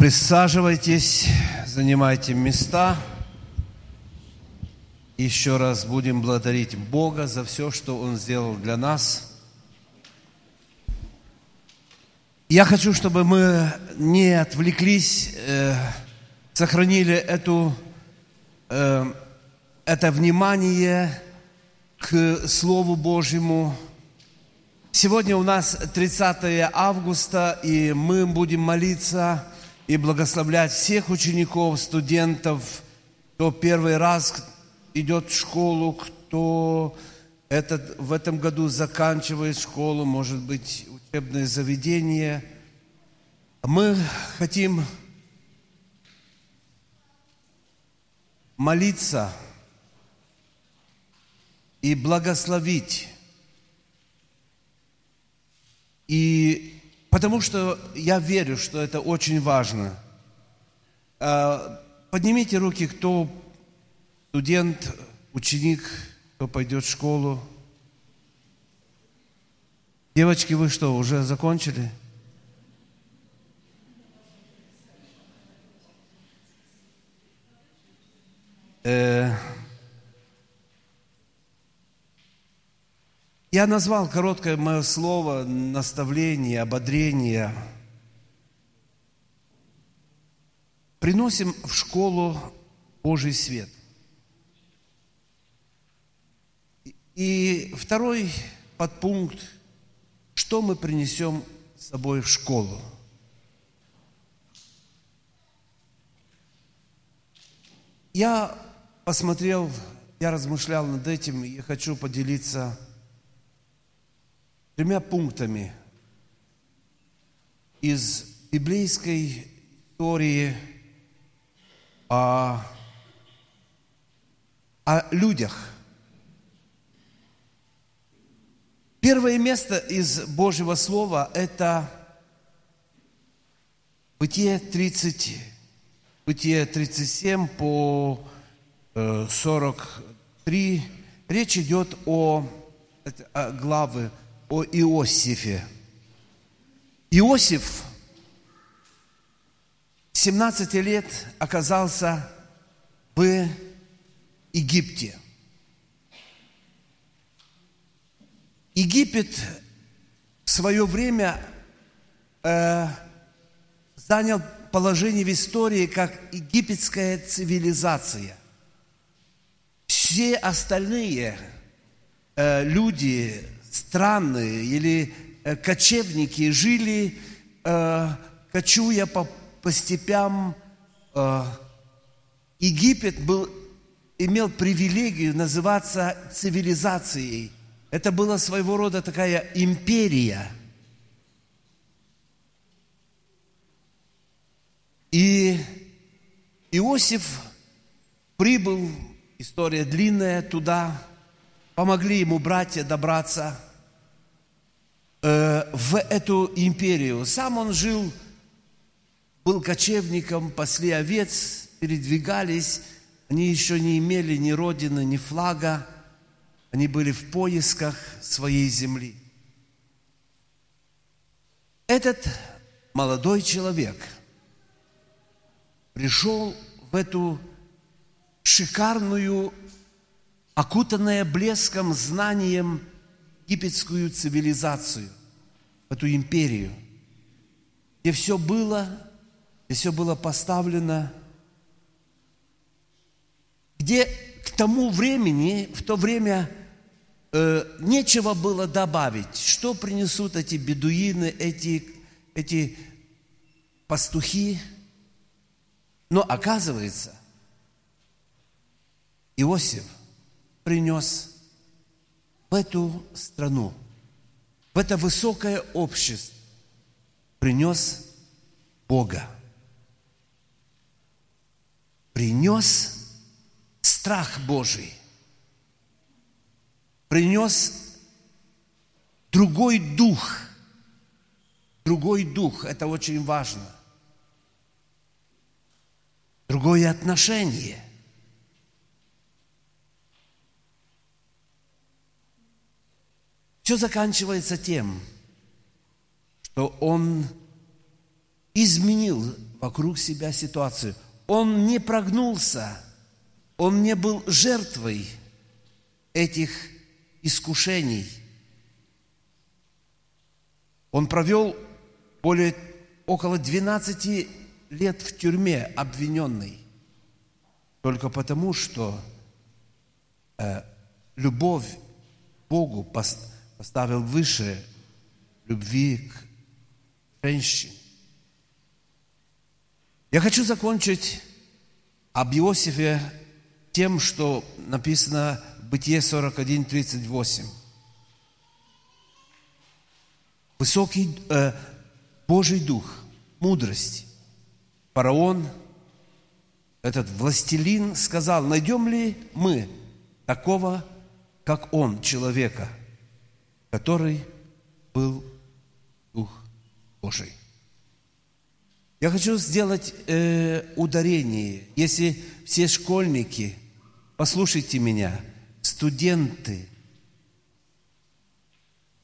Присаживайтесь, занимайте места. Еще раз будем благодарить Бога за все, что Он сделал для нас. Я хочу, чтобы мы не отвлеклись, э, сохранили эту, э, это внимание к Слову Божьему. Сегодня у нас 30 августа, и мы будем молиться и благословлять всех учеников, студентов, кто первый раз идет в школу, кто этот, в этом году заканчивает школу, может быть, учебное заведение. Мы хотим молиться и благословить. И потому что я верю, что это очень важно. А, поднимите руки, кто студент, ученик, кто пойдет в школу. Девочки, вы что, уже закончили? Э, Я назвал короткое мое слово наставление, ободрение. Приносим в школу Божий свет. И второй подпункт, что мы принесем с собой в школу. Я посмотрел, я размышлял над этим, и хочу поделиться тремя пунктами из библейской истории о, о людях. Первое место из Божьего Слова – это Бытие 30, Бытие 37 по 43. Э, Речь идет о, о главы о Иосифе. Иосиф 17 лет оказался в Египте. Египет в свое время э, занял положение в истории как египетская цивилизация. Все остальные э, люди странные или э, кочевники жили, э, кочуя по, по степям. Э, Египет был, имел привилегию называться цивилизацией. Это была своего рода такая империя. И Иосиф прибыл, история длинная, туда, помогли ему братья добраться э, в эту империю. Сам он жил, был кочевником, пасли овец, передвигались. Они еще не имели ни родины, ни флага. Они были в поисках своей земли. Этот молодой человек пришел в эту шикарную окутанная блеском, знанием египетскую цивилизацию, эту империю, где все было, где все было поставлено, где к тому времени, в то время э, нечего было добавить, что принесут эти бедуины, эти, эти пастухи. Но оказывается, Иосиф – принес в эту страну, в это высокое общество, принес Бога. Принес страх Божий. Принес другой дух. Другой дух, это очень важно. Другое отношение – Все заканчивается тем, что он изменил вокруг себя ситуацию. Он не прогнулся, он не был жертвой этих искушений. Он провел более около 12 лет в тюрьме обвиненный, только потому, что э, любовь к Богу поставил выше любви к женщине. Я хочу закончить об Иосифе тем, что написано в Бытие 41, 38. Высокий э, Божий Дух, мудрость. Фараон, этот властелин, сказал, найдем ли мы такого, как он, человека, который был Дух Божий. Я хочу сделать э, ударение. Если все школьники, послушайте меня, студенты,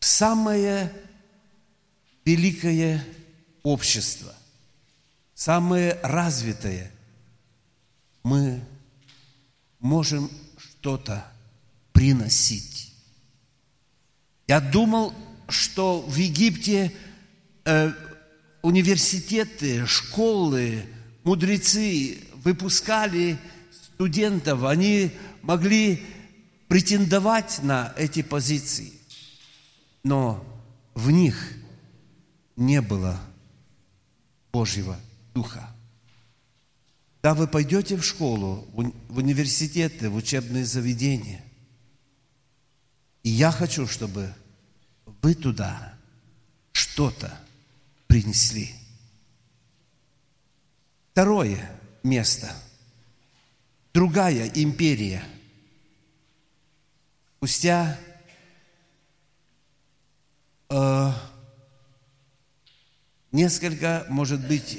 самое великое общество, самое развитое, мы можем что-то приносить. Я думал, что в Египте э, университеты, школы, мудрецы выпускали студентов, они могли претендовать на эти позиции, но в них не было Божьего Духа. Да, вы пойдете в школу, в университеты, в учебные заведения. И я хочу, чтобы вы туда что-то принесли. Второе место. Другая империя. Спустя э, несколько, может быть,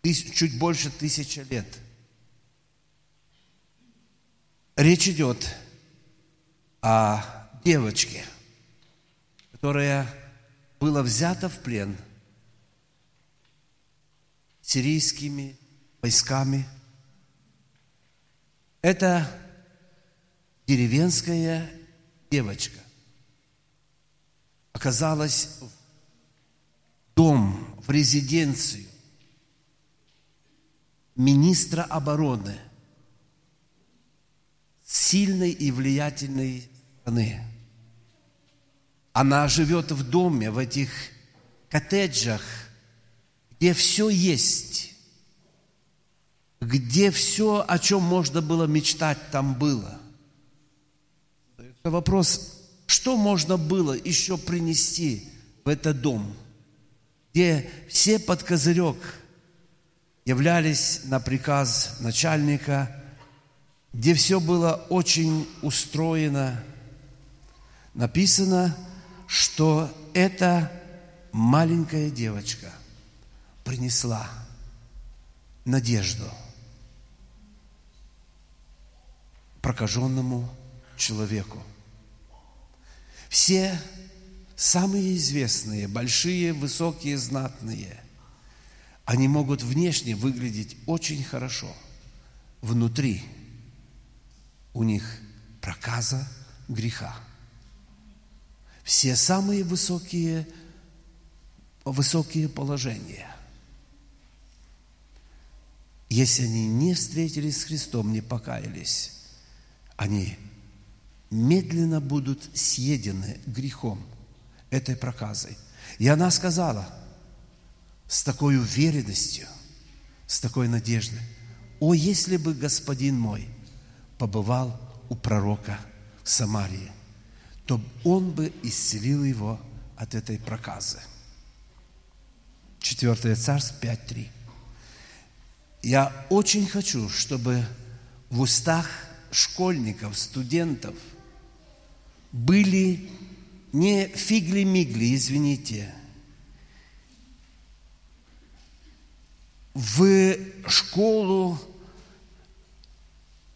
тысяч, чуть больше тысячи лет. Речь идет о девочке, которая было взято в плен сирийскими войсками. Это деревенская девочка оказалась в дом, в резиденцию министра обороны сильной и влиятельной страны. Она живет в доме, в этих коттеджах, где все есть, где все, о чем можно было мечтать, там было. Вопрос, что можно было еще принести в этот дом, где все под козырек являлись на приказ начальника, где все было очень устроено. Написано – что эта маленькая девочка принесла надежду прокаженному человеку. Все самые известные, большие, высокие, знатные, они могут внешне выглядеть очень хорошо. Внутри у них проказа греха – все самые высокие, высокие положения. Если они не встретились с Христом, не покаялись, они медленно будут съедены грехом, этой проказой. И она сказала с такой уверенностью, с такой надеждой, «О, если бы господин мой побывал у пророка в Самарии, то он бы исцелил его от этой проказы. Четвертое царство 5.3. Я очень хочу, чтобы в устах школьников, студентов были не фигли-мигли, извините, в школу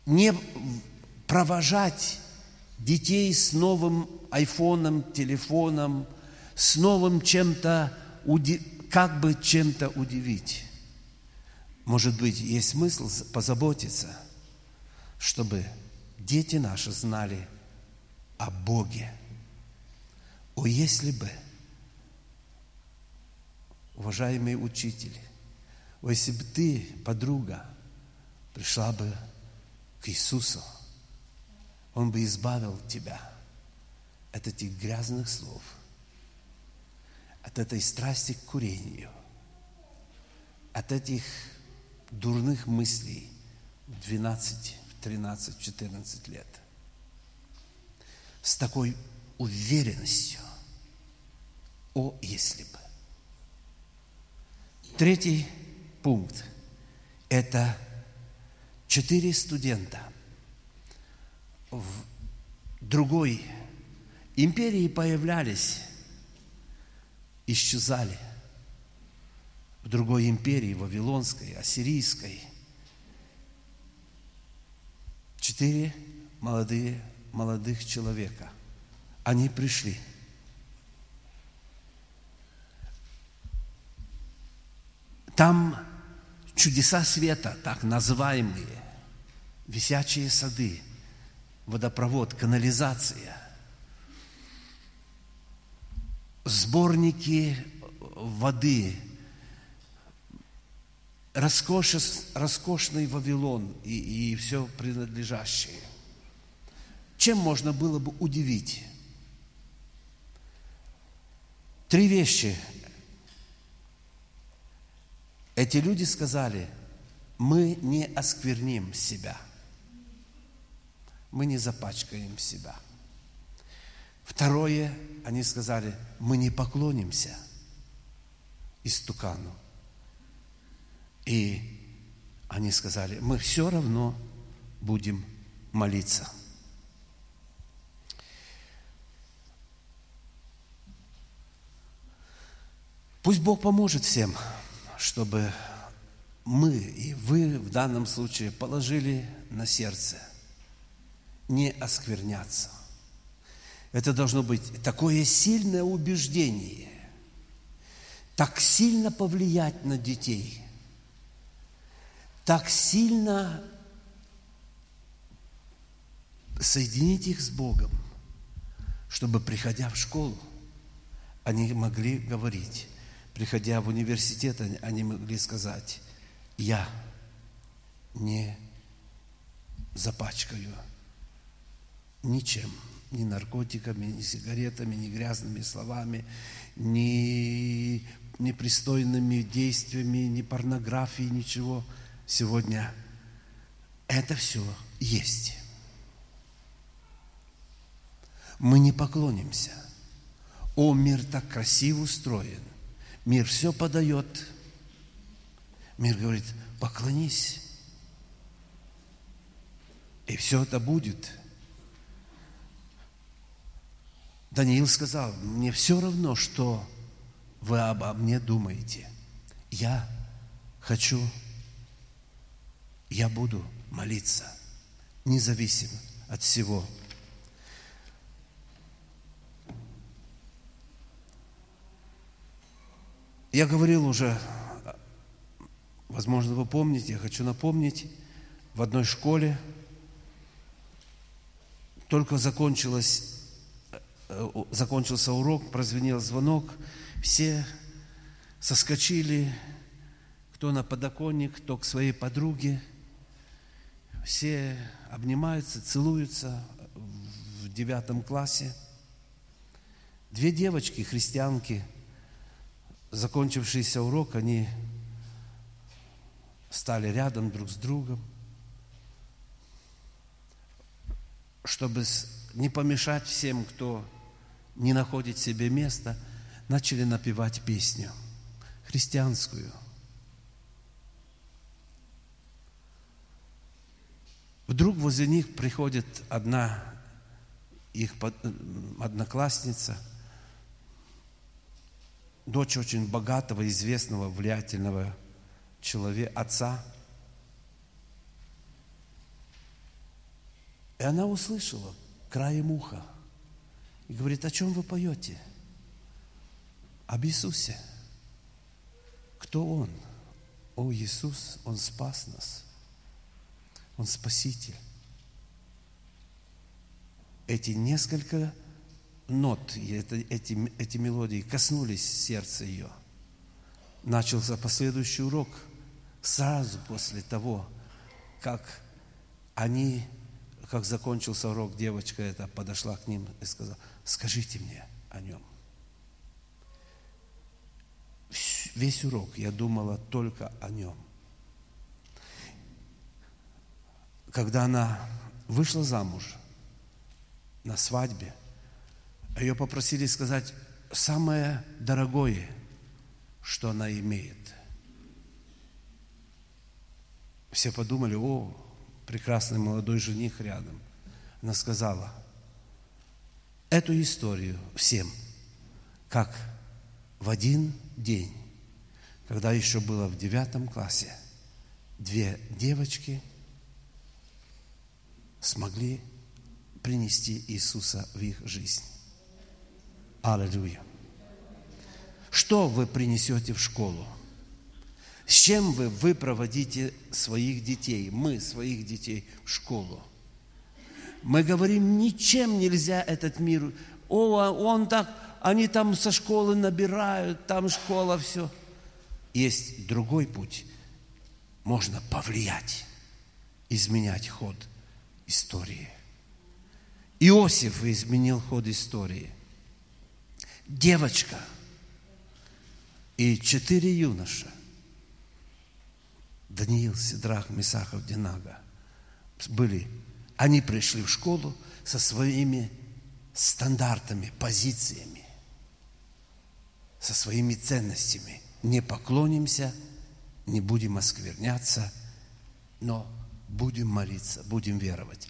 не провожать детей с новым айфоном, телефоном, с новым чем-то как бы чем-то удивить. Может быть, есть смысл позаботиться, чтобы дети наши знали о Боге. О, если бы, уважаемые учители, о, если бы ты, подруга, пришла бы к Иисусу, Он бы избавил тебя от этих грязных слов, от этой страсти к курению, от этих дурных мыслей в 12, в 13, в 14 лет. С такой уверенностью. О, если бы. Третий пункт – это четыре студента в другой империи появлялись, исчезали – в другой империи, Вавилонской, Ассирийской. Четыре молодые, молодых человека. Они пришли. Там чудеса света, так называемые, висячие сады, водопровод, канализация, сборники воды, роскошь, роскошный Вавилон и, и все принадлежащее. Чем можно было бы удивить? Три вещи. Эти люди сказали, мы не оскверним себя. Мы не запачкаем себя. Второе, они сказали, мы не поклонимся истукану. И они сказали, мы все равно будем молиться. Пусть Бог поможет всем, чтобы мы и вы в данном случае положили на сердце не оскверняться. Это должно быть такое сильное убеждение, так сильно повлиять на детей – так сильно соединить их с Богом, чтобы, приходя в школу, они могли говорить, приходя в университет, они могли сказать, я не запачкаю ничем, ни наркотиками, ни сигаретами, ни грязными словами, ни непристойными действиями, ни порнографией, ничего – сегодня это все есть. Мы не поклонимся. О, мир так красиво устроен. Мир все подает. Мир говорит, поклонись. И все это будет. Даниил сказал, мне все равно, что вы обо мне думаете. Я хочу я буду молиться, независимо от всего. Я говорил уже, возможно, вы помните, я хочу напомнить, в одной школе только закончилось, э, закончился урок, прозвенел звонок, все соскочили, кто на подоконник, кто к своей подруге – все обнимаются, целуются в девятом классе. Две девочки, христианки, закончившийся урок, они стали рядом друг с другом, чтобы не помешать всем, кто не находит себе места, начали напевать песню христианскую – Вдруг возле них приходит одна их одноклассница, дочь очень богатого, известного, влиятельного человека, отца. И она услышала краем уха и говорит, о чем вы поете? Об Иисусе. Кто Он? О, Иисус, Он спас нас. Он Спаситель. Эти несколько нот, эти, эти мелодии коснулись сердца ее. Начался последующий урок сразу после того, как они, как закончился урок, девочка эта подошла к ним и сказала, скажите мне о нем. Весь урок я думала только о нем. Когда она вышла замуж на свадьбе, ее попросили сказать самое дорогое, что она имеет. Все подумали, о, прекрасный молодой жених рядом. Она сказала, эту историю всем, как в один день, когда еще было в девятом классе, две девочки смогли принести Иисуса в их жизнь. Аллилуйя. Что вы принесете в школу? С чем вы, проводите своих детей, мы своих детей в школу? Мы говорим, ничем нельзя этот мир. О, он так, они там со школы набирают, там школа, все. Есть другой путь. Можно повлиять, изменять ход истории. Иосиф изменил ход истории. Девочка и четыре юноша – Даниил, Сидрах, Месахов, Динага были, они пришли в школу со своими стандартами, позициями, со своими ценностями. Не поклонимся, не будем оскверняться, но будем молиться, будем веровать.